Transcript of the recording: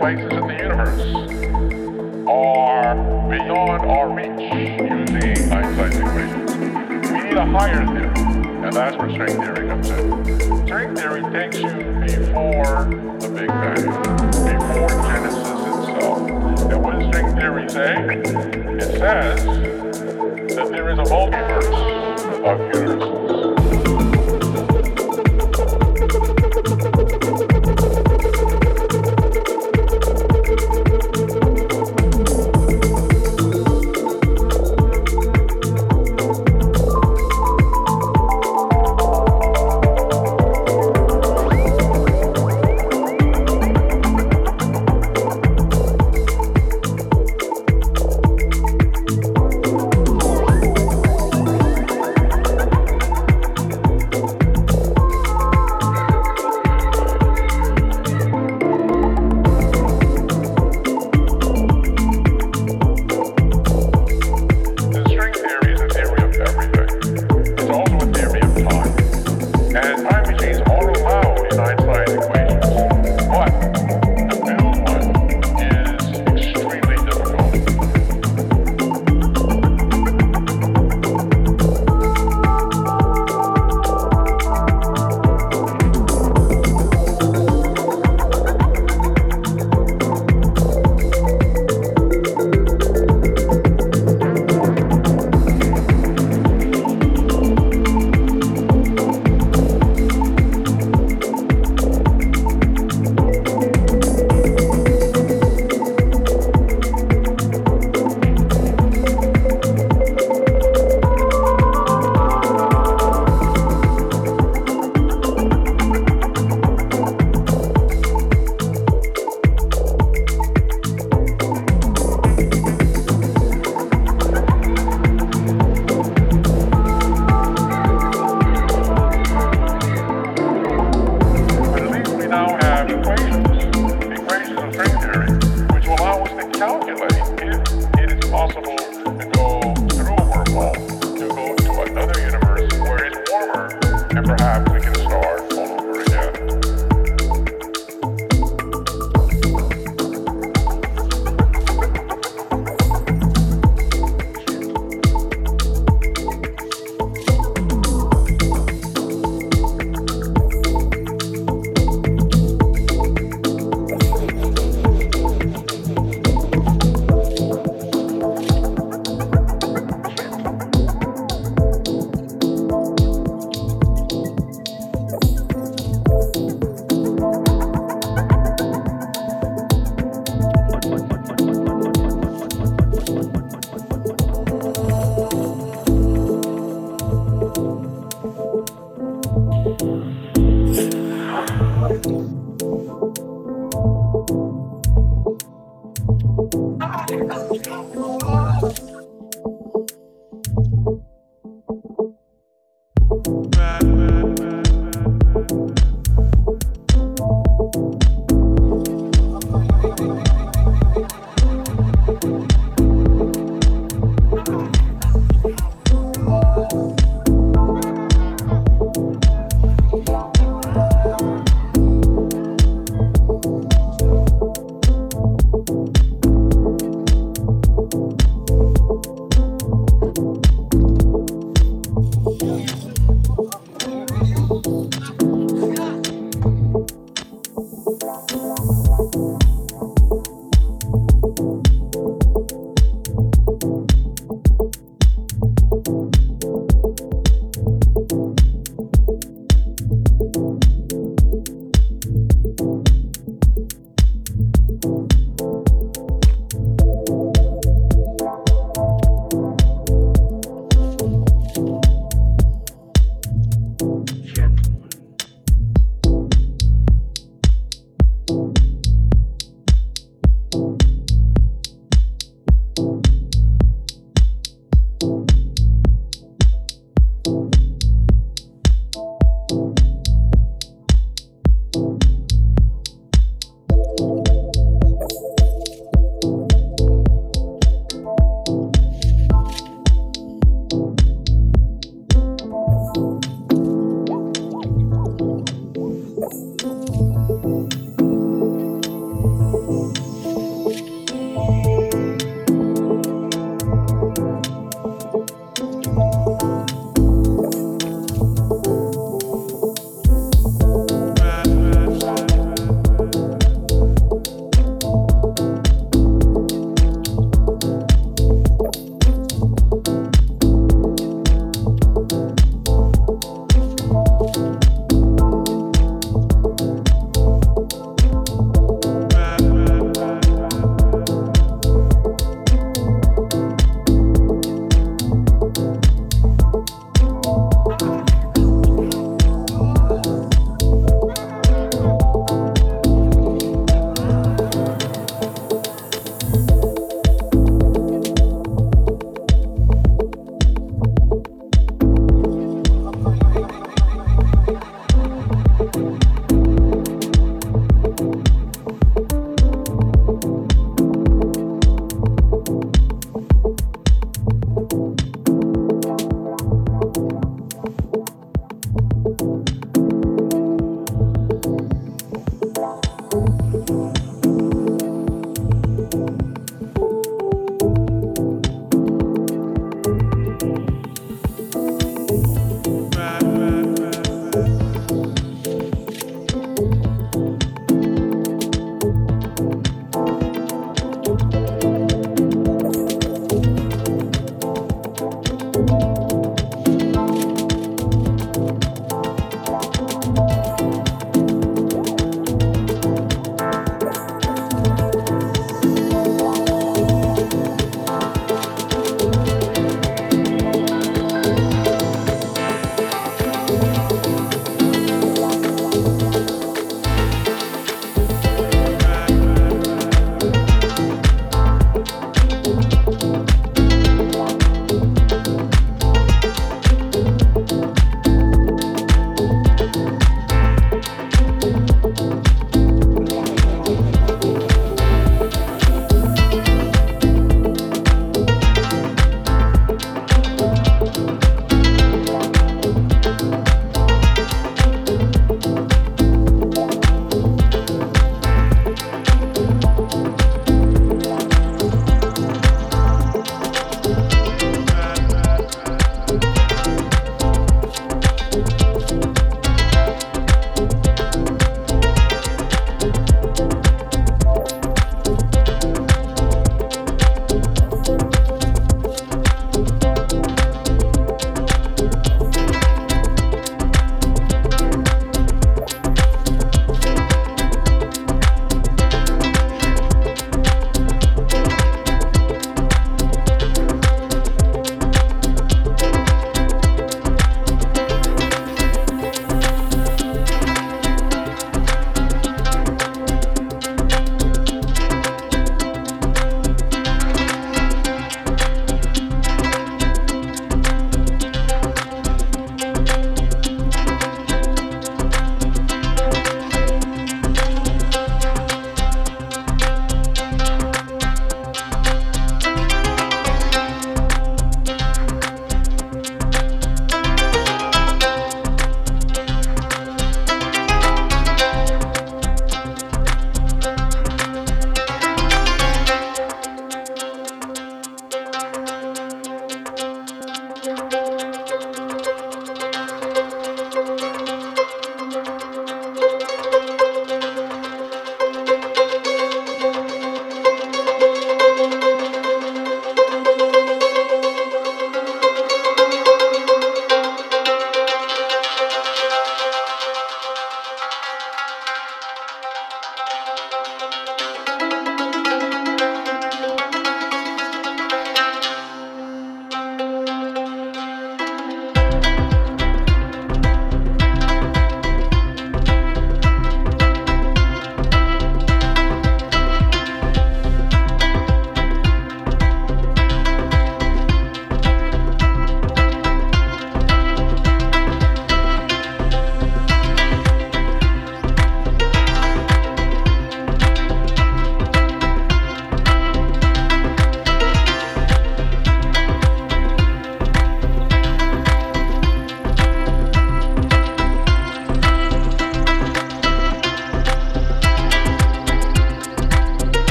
places in the universe are beyond our reach using Einstein's equations. We need a higher theory, and that's where string theory comes in. String theory takes you before the Big Bang, before Genesis itself. And what does string theory say? It says that there is a multiverse.